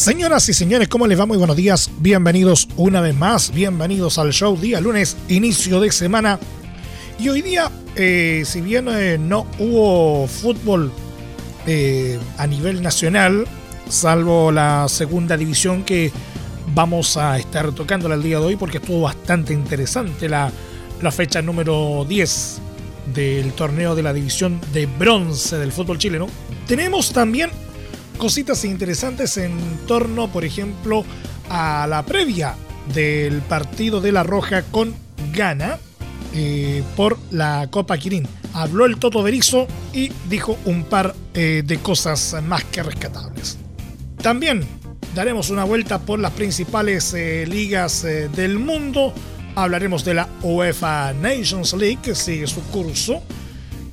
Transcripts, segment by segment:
Señoras y señores, ¿cómo les va? Muy buenos días. Bienvenidos una vez más. Bienvenidos al show día lunes, inicio de semana. Y hoy día, eh, si bien eh, no hubo fútbol eh, a nivel nacional, salvo la segunda división que vamos a estar tocando el día de hoy porque estuvo bastante interesante la, la fecha número 10 del torneo de la división de bronce del fútbol chileno. Tenemos también cositas interesantes en torno, por ejemplo, a la previa del partido de La Roja con Gana eh, por la Copa Quirín. Habló el Toto Berizo y dijo un par eh, de cosas más que rescatables. También daremos una vuelta por las principales eh, ligas del mundo hablaremos de la UEFA Nations League, que sigue su curso,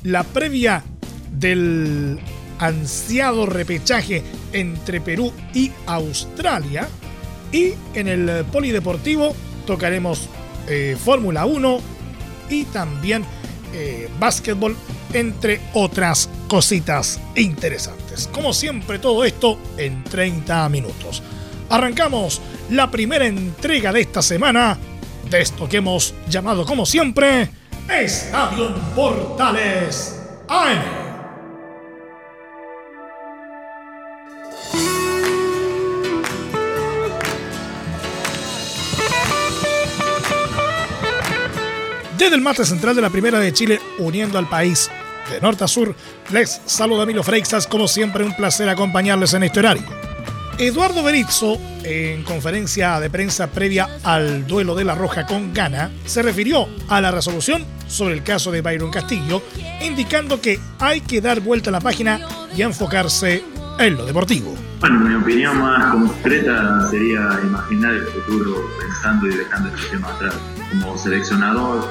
la previa del ansiado repechaje entre Perú y Australia, y en el polideportivo tocaremos eh, Fórmula 1 y también eh, básquetbol, entre otras cositas interesantes. Como siempre, todo esto en 30 minutos. Arrancamos la primera entrega de esta semana de esto que hemos llamado como siempre Estadio Portales AM. Desde el central de la Primera de Chile, uniendo al país de norte a sur, les saluda Milo Freixas, como siempre un placer acompañarles en este horario. Eduardo Berizzo, en conferencia de prensa previa al duelo de La Roja con Gana, se refirió a la resolución sobre el caso de Byron Castillo, indicando que hay que dar vuelta a la página y enfocarse en lo deportivo. Bueno, mi opinión más concreta sería imaginar el futuro pensando y dejando el tema atrás. Como seleccionador,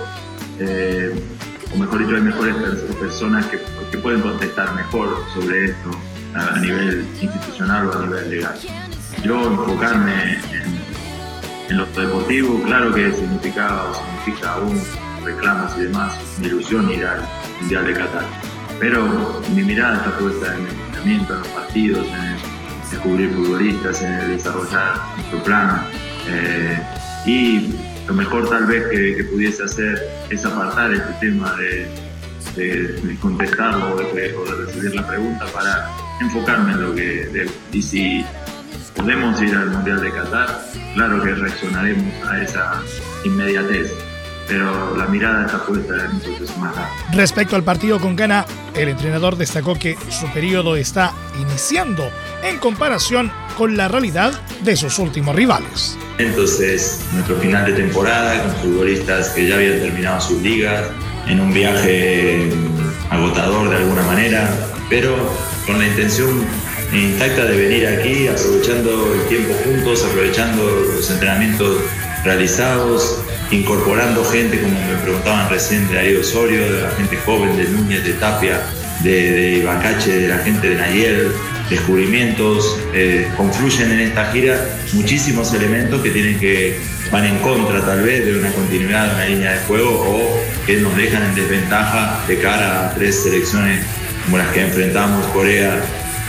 eh, o mejor dicho, hay mejores personas que, que pueden contestar mejor sobre esto a nivel institucional o a nivel legal. Yo enfocarme en, lo deportivo, claro que significaba o significa aún reclamos y demás, mi ilusión ir al Mundial de Qatar. Pero mi mirada está puesta en el entrenamiento, en los partidos, en descubrir futbolistas, en el desarrollar nuestro plan. Eh, y lo mejor tal vez que, pudiese hacer es apartar este tema de, de, contestarlo o de, recibir la pregunta para enfocarme en lo que. Y si podemos ir al Mundial de Qatar, claro que reaccionaremos a esa inmediatez. Pero la mirada está puesta en proceso más Respecto al partido con Ghana, el entrenador destacó que su periodo está iniciando en comparación con la realidad de sus últimos rivales. Entonces, nuestro final de temporada con futbolistas que ya habían terminado sus ligas, en un viaje agotador de alguna manera, pero con la intención intacta de venir aquí, aprovechando el tiempo juntos, aprovechando los entrenamientos realizados, incorporando gente, como me preguntaban recién, de Ariel Osorio, de la gente joven, de Núñez, de Tapia, de, de Ibacache, de la gente de Nayer, descubrimientos, eh, confluyen en esta gira muchísimos elementos que tienen que van en contra tal vez de una continuidad de una línea de juego o que nos dejan en desventaja de cara a tres selecciones como las que enfrentamos, Corea,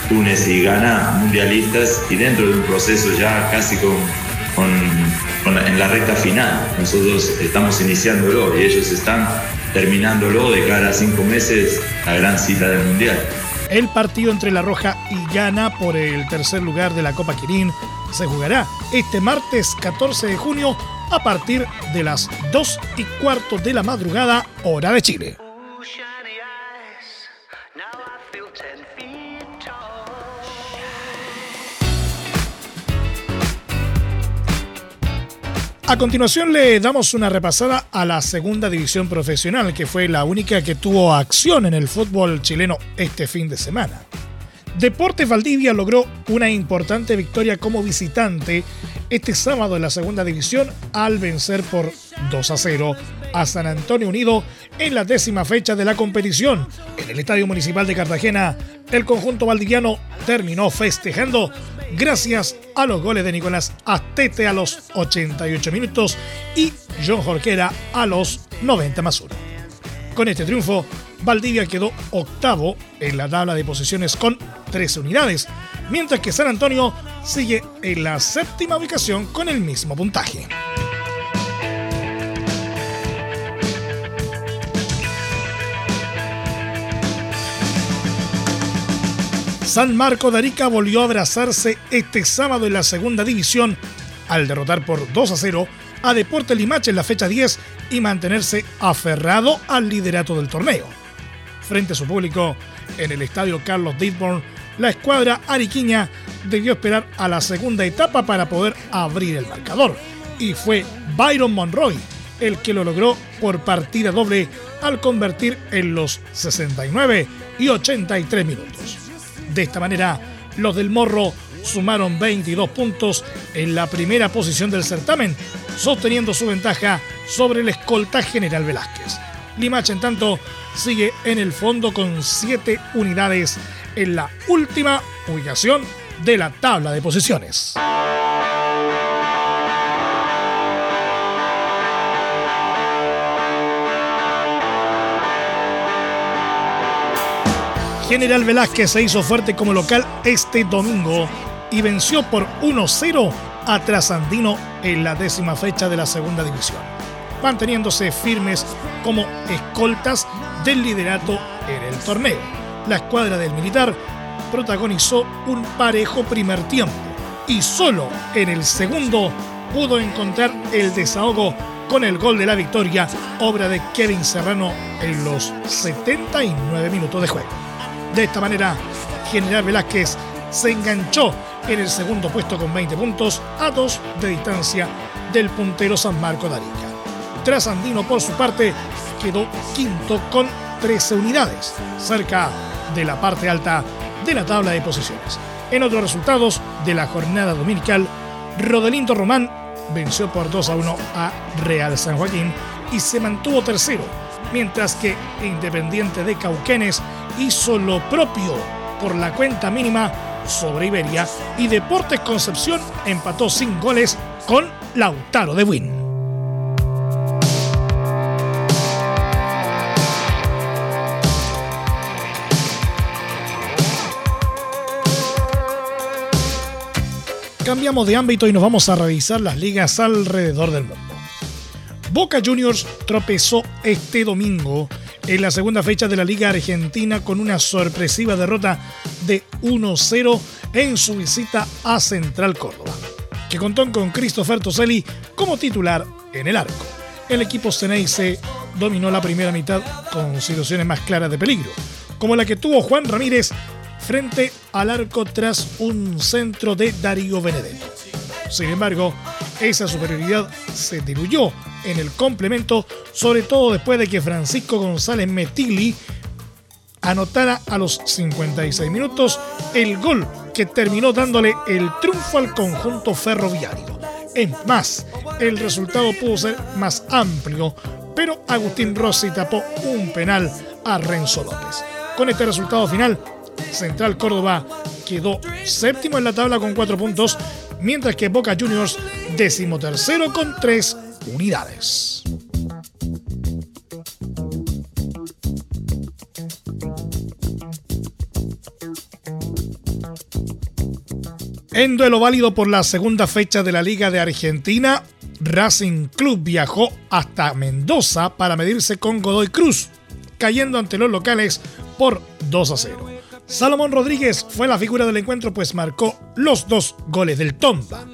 Túnez y Ghana, mundialistas, y dentro de un proceso ya casi con, en la recta final. Nosotros estamos iniciándolo y ellos están terminándolo de cara a cinco meses, la gran cita del Mundial. El partido entre La Roja y Ghana por el tercer lugar de la Copa Quirín se jugará este martes 14 de junio a partir de las 2 y cuarto de la madrugada, hora de Chile. A continuación le damos una repasada a la segunda división profesional, que fue la única que tuvo acción en el fútbol chileno este fin de semana. Deportes Valdivia logró una importante victoria como visitante este sábado en la segunda división al vencer por 2 a 0 a San Antonio Unido en la décima fecha de la competición. En el Estadio Municipal de Cartagena, el conjunto valdiviano terminó festejando gracias a los goles de Nicolás Astete a los 88 minutos y John Jorquera a los 90 más 1. Con este triunfo, Valdivia quedó octavo en la tabla de posiciones con 13 unidades, mientras que San Antonio sigue en la séptima ubicación con el mismo puntaje. San Marco de Arica volvió a abrazarse este sábado en la segunda división al derrotar por 2 a 0 a Deporte Limache en la fecha 10 y mantenerse aferrado al liderato del torneo. Frente a su público, en el estadio Carlos Didborn, la escuadra ariquiña debió esperar a la segunda etapa para poder abrir el marcador. Y fue Byron Monroy el que lo logró por partida doble al convertir en los 69 y 83 minutos. De esta manera, los del Morro sumaron 22 puntos en la primera posición del certamen, sosteniendo su ventaja sobre el escolta General Velázquez. Limache, en tanto, sigue en el fondo con 7 unidades en la última ubicación de la tabla de posiciones. General Velázquez se hizo fuerte como local este domingo y venció por 1-0 a Trasandino en la décima fecha de la segunda división, manteniéndose firmes como escoltas del liderato en el torneo. La escuadra del militar protagonizó un parejo primer tiempo y solo en el segundo pudo encontrar el desahogo con el gol de la victoria, obra de Kevin Serrano en los 79 minutos de juego. De esta manera, General Velázquez se enganchó en el segundo puesto con 20 puntos a dos de distancia del puntero San Marco de Arica. Trasandino, por su parte, quedó quinto con 13 unidades, cerca de la parte alta de la tabla de posiciones. En otros resultados de la jornada dominical, Rodelindo Román venció por 2 a 1 a Real San Joaquín y se mantuvo tercero, mientras que Independiente de Cauquenes hizo lo propio por la cuenta mínima sobre Iberia y Deportes Concepción empató sin goles con Lautaro de Win. Cambiamos de ámbito y nos vamos a revisar las ligas alrededor del mundo. Boca Juniors tropezó este domingo en la segunda fecha de la Liga Argentina con una sorpresiva derrota de 1-0 en su visita a Central Córdoba, que contó con Christopher Toselli como titular en el arco. El equipo Ceneice dominó la primera mitad con situaciones más claras de peligro, como la que tuvo Juan Ramírez frente al arco tras un centro de Darío Benedetto. Sin embargo, esa superioridad se diluyó en el complemento, sobre todo después de que Francisco González Metilli anotara a los 56 minutos el gol que terminó dándole el triunfo al conjunto ferroviario. Es más, el resultado pudo ser más amplio, pero Agustín Rossi tapó un penal a Renzo López. Con este resultado final, Central Córdoba quedó séptimo en la tabla con cuatro puntos, mientras que Boca Juniors decimotercero con tres unidades. En duelo válido por la segunda fecha de la Liga de Argentina, Racing Club viajó hasta Mendoza para medirse con Godoy Cruz, cayendo ante los locales por 2 a 0. Salomón Rodríguez fue la figura del encuentro pues marcó los dos goles del Tomba.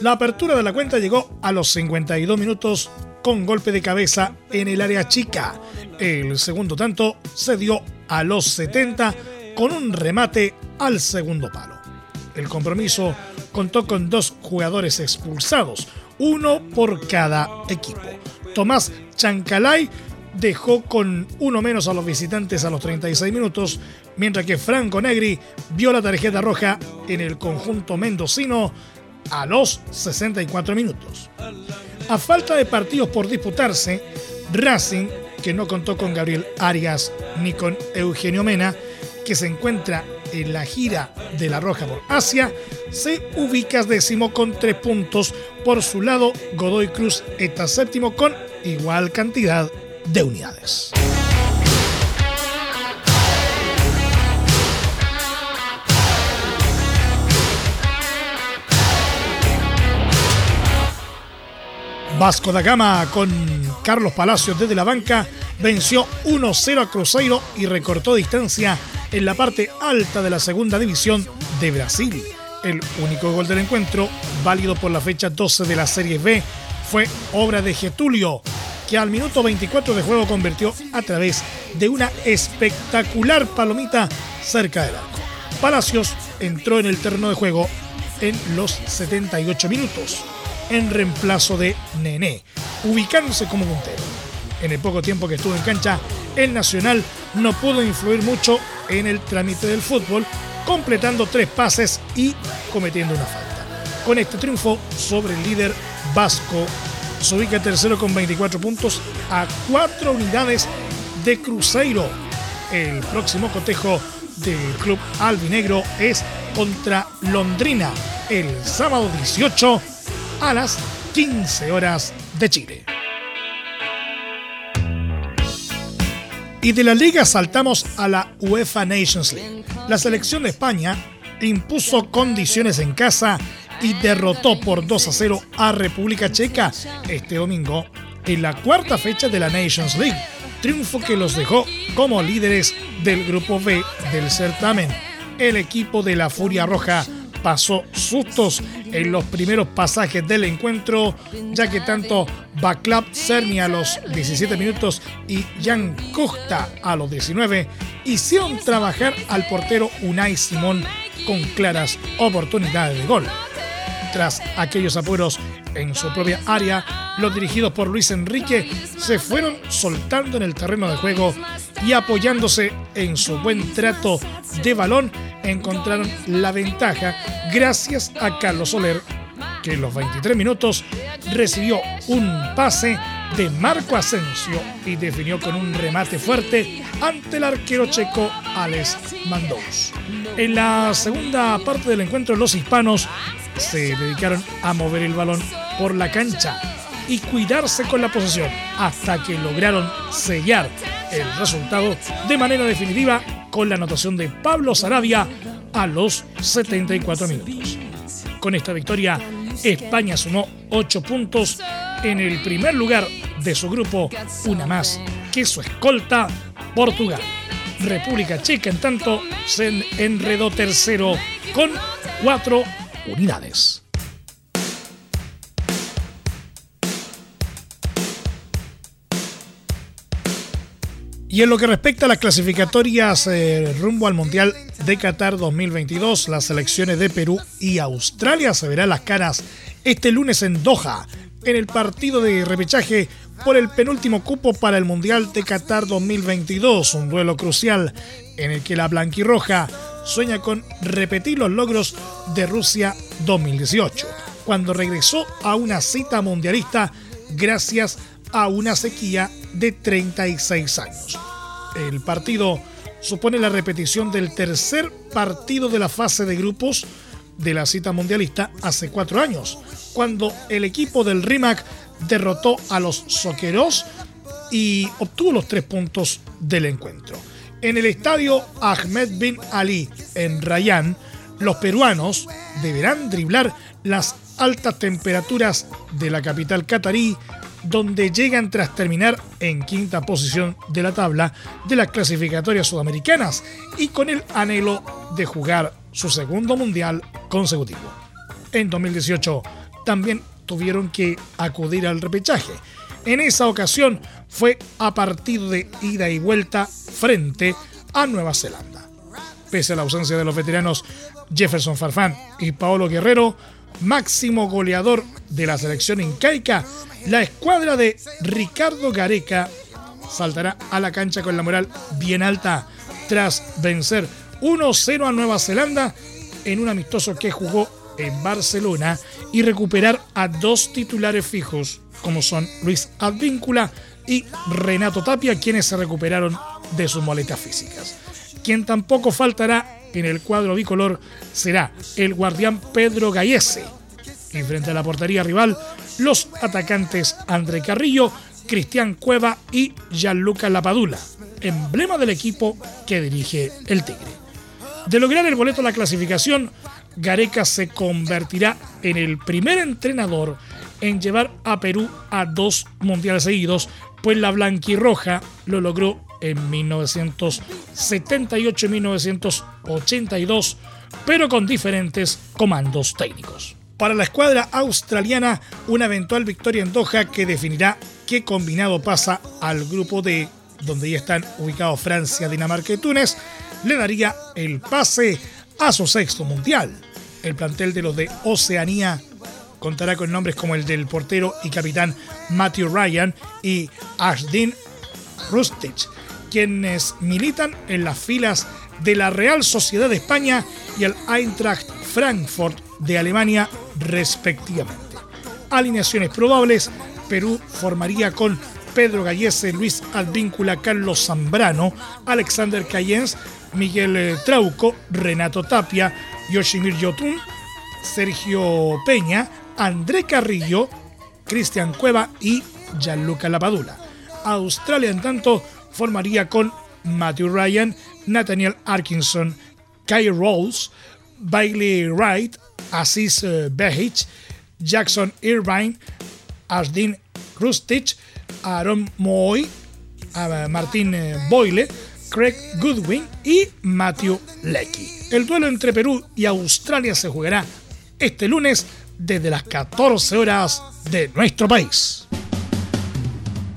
La apertura de la cuenta llegó a los 52 minutos con golpe de cabeza en el área chica. El segundo tanto se dio a los 70 con un remate al segundo palo. El compromiso contó con dos jugadores expulsados, uno por cada equipo. Tomás Chancalay dejó con uno menos a los visitantes a los 36 minutos, mientras que Franco Negri vio la tarjeta roja en el conjunto mendocino a los 64 minutos. A falta de partidos por disputarse, Racing, que no contó con Gabriel Arias ni con Eugenio Mena, que se encuentra en la gira de la Roja por Asia, se ubica décimo con tres puntos. Por su lado, Godoy Cruz está séptimo con igual cantidad de unidades. Vasco da Gama con Carlos Palacios desde la banca venció 1-0 a Cruzeiro y recortó distancia en la parte alta de la segunda división de Brasil. El único gol del encuentro, válido por la fecha 12 de la Serie B, fue obra de Getulio, que al minuto 24 de juego convirtió a través de una espectacular palomita cerca del arco. Palacios entró en el terreno de juego en los 78 minutos en reemplazo de Nené, ubicándose como puntero. En el poco tiempo que estuvo en cancha, el Nacional no pudo influir mucho en el trámite del fútbol, completando tres pases y cometiendo una falta. Con este triunfo sobre el líder vasco, se ubica tercero con 24 puntos a cuatro unidades de Cruzeiro. El próximo cotejo del club albinegro es contra Londrina el sábado 18 a las 15 horas de Chile. Y de la liga saltamos a la UEFA Nations League. La selección de España impuso condiciones en casa y derrotó por 2 a 0 a República Checa este domingo en la cuarta fecha de la Nations League, triunfo que los dejó como líderes del grupo B del certamen. El equipo de la Furia Roja pasó sustos en los primeros pasajes del encuentro, ya que tanto Baclav Cerny a los 17 minutos y Jan Costa a los 19 hicieron trabajar al portero Unai Simón con claras oportunidades de gol. Tras aquellos apuros en su propia área, los dirigidos por Luis Enrique se fueron soltando en el terreno de juego y apoyándose en su buen trato de balón encontraron la ventaja gracias a Carlos Soler, que en los 23 minutos recibió un pase de Marco Asensio y definió con un remate fuerte ante el arquero checo Alex Mandous. En la segunda parte del encuentro los hispanos se dedicaron a mover el balón por la cancha y cuidarse con la posesión hasta que lograron sellar el resultado de manera definitiva con la anotación de Pablo Sarabia a los 74 minutos. Con esta victoria, España sumó 8 puntos en el primer lugar de su grupo, una más que su escolta, Portugal. República Checa, en tanto, se enredó tercero con 4 unidades. Y en lo que respecta a las clasificatorias eh, rumbo al Mundial de Qatar 2022, las selecciones de Perú y Australia se verán las caras este lunes en Doha, en el partido de repechaje por el penúltimo cupo para el Mundial de Qatar 2022, un duelo crucial en el que la blanquirroja sueña con repetir los logros de Rusia 2018, cuando regresó a una cita mundialista gracias a una sequía de 36 años. El partido supone la repetición del tercer partido de la fase de grupos de la cita mundialista hace cuatro años, cuando el equipo del RIMAC derrotó a los Soqueros y obtuvo los tres puntos del encuentro. En el estadio Ahmed bin Ali en Rayán, los peruanos deberán driblar las altas temperaturas de la capital catarí donde llegan tras terminar en quinta posición de la tabla de las clasificatorias sudamericanas y con el anhelo de jugar su segundo mundial consecutivo. En 2018 también tuvieron que acudir al repechaje. En esa ocasión fue a partido de ida y vuelta frente a Nueva Zelanda. Pese a la ausencia de los veteranos Jefferson Farfán y Paolo Guerrero, máximo goleador de la selección incaica, la escuadra de Ricardo Gareca saltará a la cancha con la moral bien alta tras vencer 1-0 a Nueva Zelanda en un amistoso que jugó en Barcelona y recuperar a dos titulares fijos como son Luis Advíncula y Renato Tapia quienes se recuperaron de sus moletas físicas. Quien tampoco faltará en el cuadro bicolor será el guardián Pedro Gallese. Y frente a la portería rival, los atacantes André Carrillo, Cristian Cueva y Gianluca Lapadula, emblema del equipo que dirige el Tigre. De lograr el boleto a la clasificación, Gareca se convertirá en el primer entrenador en llevar a Perú a dos mundiales seguidos, pues la blanquirroja lo logró en 1978 y 1982, pero con diferentes comandos técnicos. Para la escuadra australiana, una eventual victoria en Doha que definirá qué combinado pasa al grupo D, donde ya están ubicados Francia, Dinamarca y Túnez, le daría el pase a su sexto mundial. El plantel de los de Oceanía contará con nombres como el del portero y capitán Matthew Ryan y Ashdin Rustich, quienes militan en las filas de la Real Sociedad de España y el Eintracht Frankfurt de Alemania respectivamente. Alineaciones probables, Perú formaría con Pedro Gallese, Luis Advíncula, Carlos Zambrano, Alexander Cayens, Miguel eh, Trauco, Renato Tapia, Yoshimir Yotun, Sergio Peña, André Carrillo, Cristian Cueva y Gianluca Lapadula. Australia, en tanto, formaría con Matthew Ryan, Nathaniel Arkinson, Kai Rolls, Bailey Wright, Aziz eh, Behich, Jackson Irvine, Asdin Rustich, Aaron Moy, Martín eh, Boyle, Craig Goodwin y Matthew Lecky. El duelo entre Perú y Australia se jugará este lunes desde las 14 horas de nuestro país.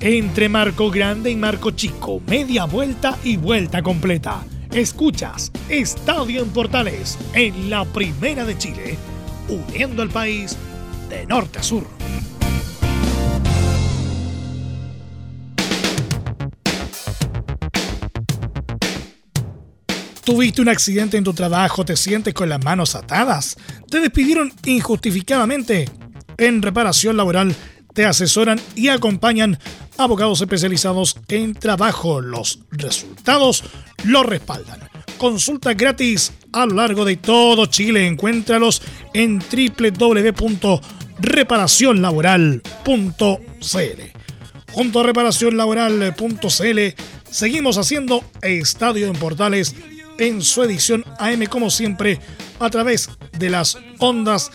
Entre Marco Grande y Marco Chico, media vuelta y vuelta completa. Escuchas Estadio en Portales en la Primera de Chile, uniendo al país de norte a sur. ¿Tuviste un accidente en tu trabajo? ¿Te sientes con las manos atadas? ¿Te despidieron injustificadamente? En reparación laboral te asesoran y acompañan abogados especializados en trabajo. Los resultados lo respaldan. Consulta gratis a lo largo de todo Chile. Encuéntralos en www.reparacionlaboral.cl. Junto a reparacionlaboral.cl seguimos haciendo Estadio en Portales en su edición AM como siempre a través de las ondas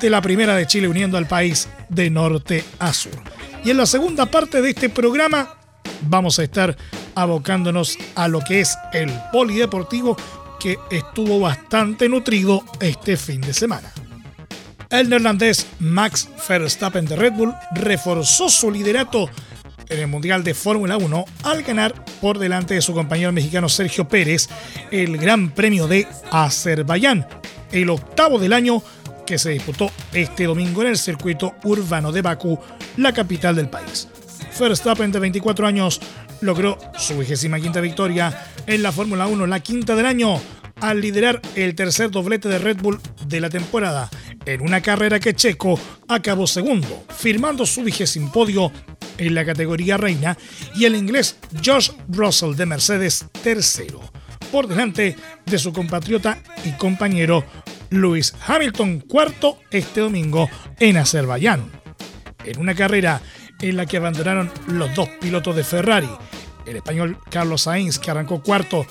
de la Primera de Chile uniendo al país de norte a sur. Y en la segunda parte de este programa vamos a estar abocándonos a lo que es el polideportivo que estuvo bastante nutrido este fin de semana. El neerlandés Max Verstappen de Red Bull reforzó su liderato en el Mundial de Fórmula 1 al ganar por delante de su compañero mexicano Sergio Pérez el Gran Premio de Azerbaiyán, el octavo del año que se disputó este domingo en el circuito urbano de Bakú, la capital del país. Verstappen, de 24 años, logró su vigésima quinta victoria en la Fórmula 1, la quinta del año, al liderar el tercer doblete de Red Bull de la temporada, en una carrera que Checo acabó segundo, firmando su vigésimo podio en la categoría reina y el inglés Josh Russell de Mercedes tercero, por delante de su compatriota y compañero Lewis Hamilton cuarto este domingo en Azerbaiyán. En una carrera en la que abandonaron los dos pilotos de Ferrari, el español Carlos Sainz que arrancó cuarto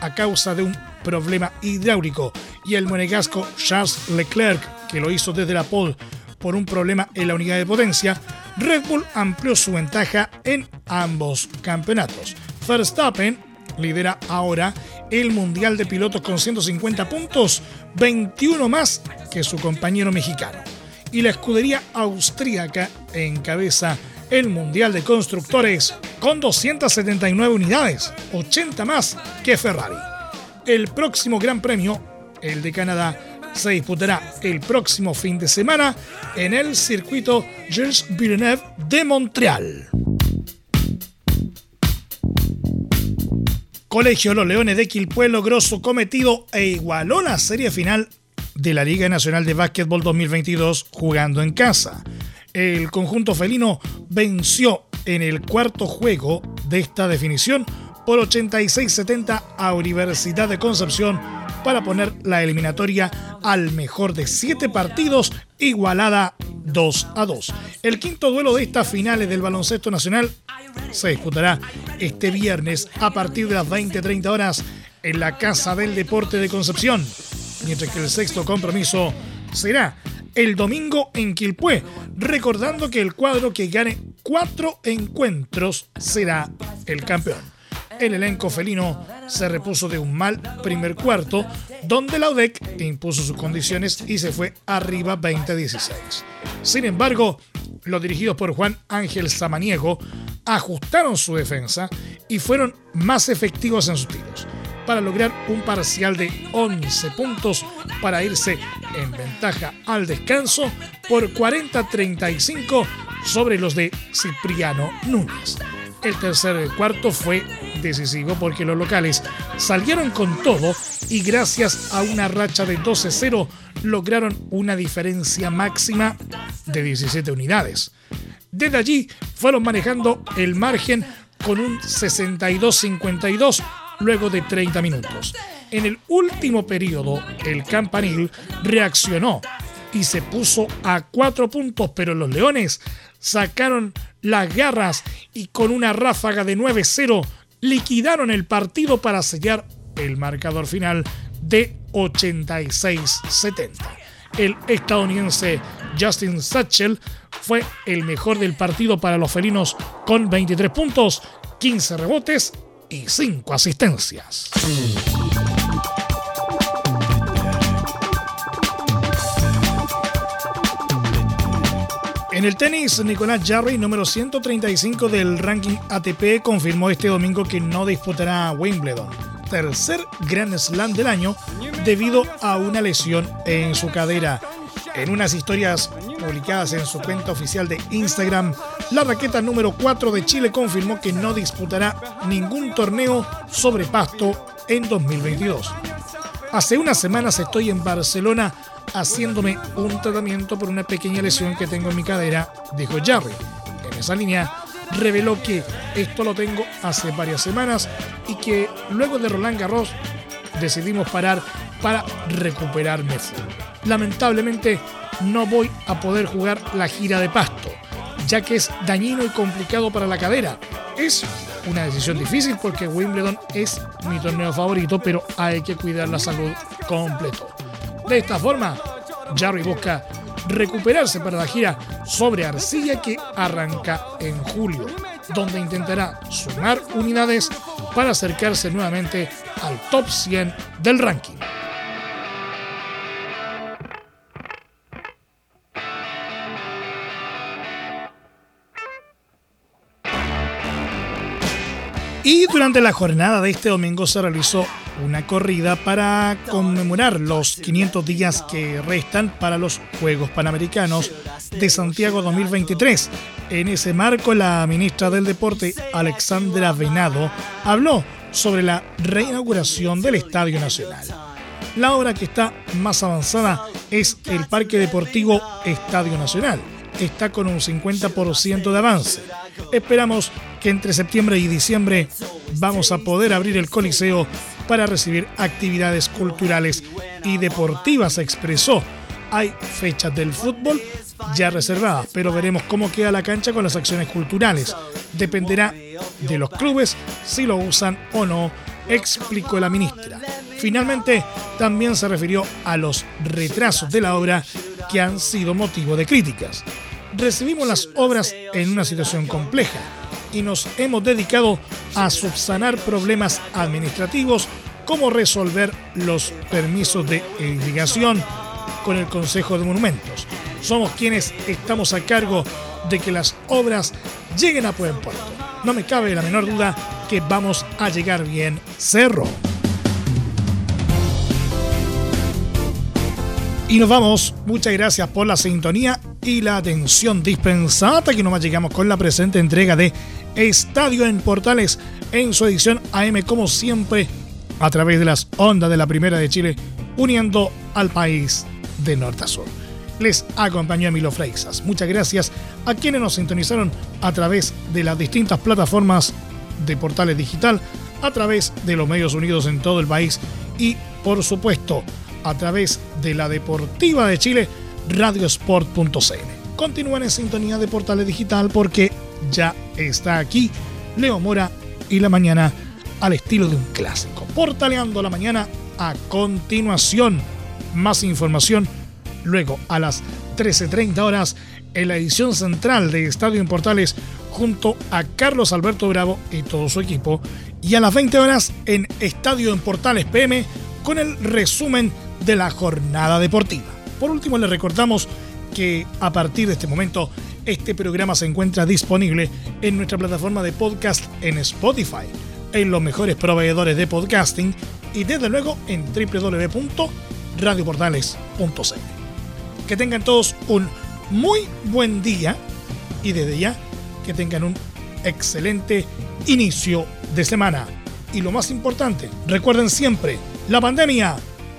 a causa de un problema hidráulico y el monegasco Charles Leclerc que lo hizo desde la pole por un problema en la unidad de potencia, Red Bull amplió su ventaja en ambos campeonatos. Verstappen lidera ahora el Mundial de Pilotos con 150 puntos, 21 más que su compañero mexicano. Y la escudería austríaca encabeza el Mundial de Constructores con 279 unidades, 80 más que Ferrari. El próximo Gran Premio, el de Canadá, se disputará el próximo fin de semana en el circuito Jules Villeneuve de Montreal. Colegio Los Leones de Quilpué logró su cometido e igualó la serie final de la Liga Nacional de Básquetbol 2022 jugando en casa. El conjunto felino venció en el cuarto juego de esta definición por 86-70 a Universidad de Concepción para poner la eliminatoria al mejor de siete partidos, igualada 2 a 2. El quinto duelo de estas finales del baloncesto nacional se disputará este viernes a partir de las 20-30 horas en la Casa del Deporte de Concepción, mientras que el sexto compromiso será el domingo en Quilpué, recordando que el cuadro que gane cuatro encuentros será el campeón el elenco felino se repuso de un mal primer cuarto, donde la UDEC impuso sus condiciones y se fue arriba 20-16. Sin embargo, los dirigidos por Juan Ángel Samaniego ajustaron su defensa y fueron más efectivos en sus tiros para lograr un parcial de 11 puntos para irse en ventaja al descanso por 40-35 sobre los de Cipriano Núñez. El tercer cuarto fue decisivo porque los locales salieron con todo y gracias a una racha de 12-0 lograron una diferencia máxima de 17 unidades. Desde allí fueron manejando el margen con un 62-52 luego de 30 minutos. En el último periodo, el campanil reaccionó y se puso a cuatro puntos, pero los Leones sacaron las garras y con una ráfaga de 9-0 liquidaron el partido para sellar el marcador final de 86-70. El estadounidense Justin Satchel fue el mejor del partido para los felinos con 23 puntos, 15 rebotes y 5 asistencias. En el tenis, Nicolás Jarry, número 135 del ranking ATP, confirmó este domingo que no disputará Wimbledon, tercer Grand Slam del año, debido a una lesión en su cadera. En unas historias publicadas en su cuenta oficial de Instagram, la raqueta número 4 de Chile confirmó que no disputará ningún torneo sobre pasto en 2022. Hace unas semanas estoy en Barcelona haciéndome un tratamiento por una pequeña lesión que tengo en mi cadera, dijo Jarry. En esa línea reveló que esto lo tengo hace varias semanas y que luego de Roland Garros decidimos parar para recuperarme. Lamentablemente no voy a poder jugar la gira de pasto, ya que es dañino y complicado para la cadera. Es una decisión difícil porque Wimbledon es mi torneo favorito, pero hay que cuidar la salud completo. De esta forma, Jarry busca recuperarse para la gira sobre arcilla que arranca en julio, donde intentará sumar unidades para acercarse nuevamente al top 100 del ranking. Durante la jornada de este domingo se realizó una corrida para conmemorar los 500 días que restan para los Juegos Panamericanos de Santiago 2023. En ese marco, la ministra del Deporte, Alexandra Venado, habló sobre la reinauguración del Estadio Nacional. La obra que está más avanzada es el Parque Deportivo Estadio Nacional. Está con un 50% de avance. Esperamos que entre septiembre y diciembre vamos a poder abrir el Coliseo para recibir actividades culturales y deportivas, expresó. Hay fechas del fútbol ya reservadas, pero veremos cómo queda la cancha con las acciones culturales. Dependerá de los clubes si lo usan o no, explicó la ministra. Finalmente, también se refirió a los retrasos de la obra que han sido motivo de críticas. Recibimos las obras en una situación compleja y nos hemos dedicado a subsanar problemas administrativos como resolver los permisos de irrigación con el Consejo de Monumentos. Somos quienes estamos a cargo de que las obras lleguen a buen puerto. No me cabe la menor duda que vamos a llegar bien. Cerro. Y nos vamos. Muchas gracias por la sintonía y la atención dispensada que nomás llegamos con la presente entrega de Estadio en Portales en su edición AM como siempre a través de las ondas de la Primera de Chile uniendo al país de norte a sur. Les acompañó Emilio Freixas. Muchas gracias a quienes nos sintonizaron a través de las distintas plataformas de Portales Digital, a través de los medios unidos en todo el país y, por supuesto, a través de la Deportiva de Chile, radiosport.cl. Continúen en sintonía de Portales Digital porque ya está aquí Leo Mora y la mañana al estilo de un clásico. Portaleando la mañana a continuación. Más información luego a las 13.30 horas en la edición central de Estadio en Portales junto a Carlos Alberto Bravo y todo su equipo y a las 20 horas en Estadio en Portales PM con el resumen de la jornada deportiva. Por último, le recordamos que a partir de este momento este programa se encuentra disponible en nuestra plataforma de podcast en Spotify, en los mejores proveedores de podcasting y desde luego en www.radioportales.cl. Que tengan todos un muy buen día y desde ya que tengan un excelente inicio de semana. Y lo más importante, recuerden siempre, la pandemia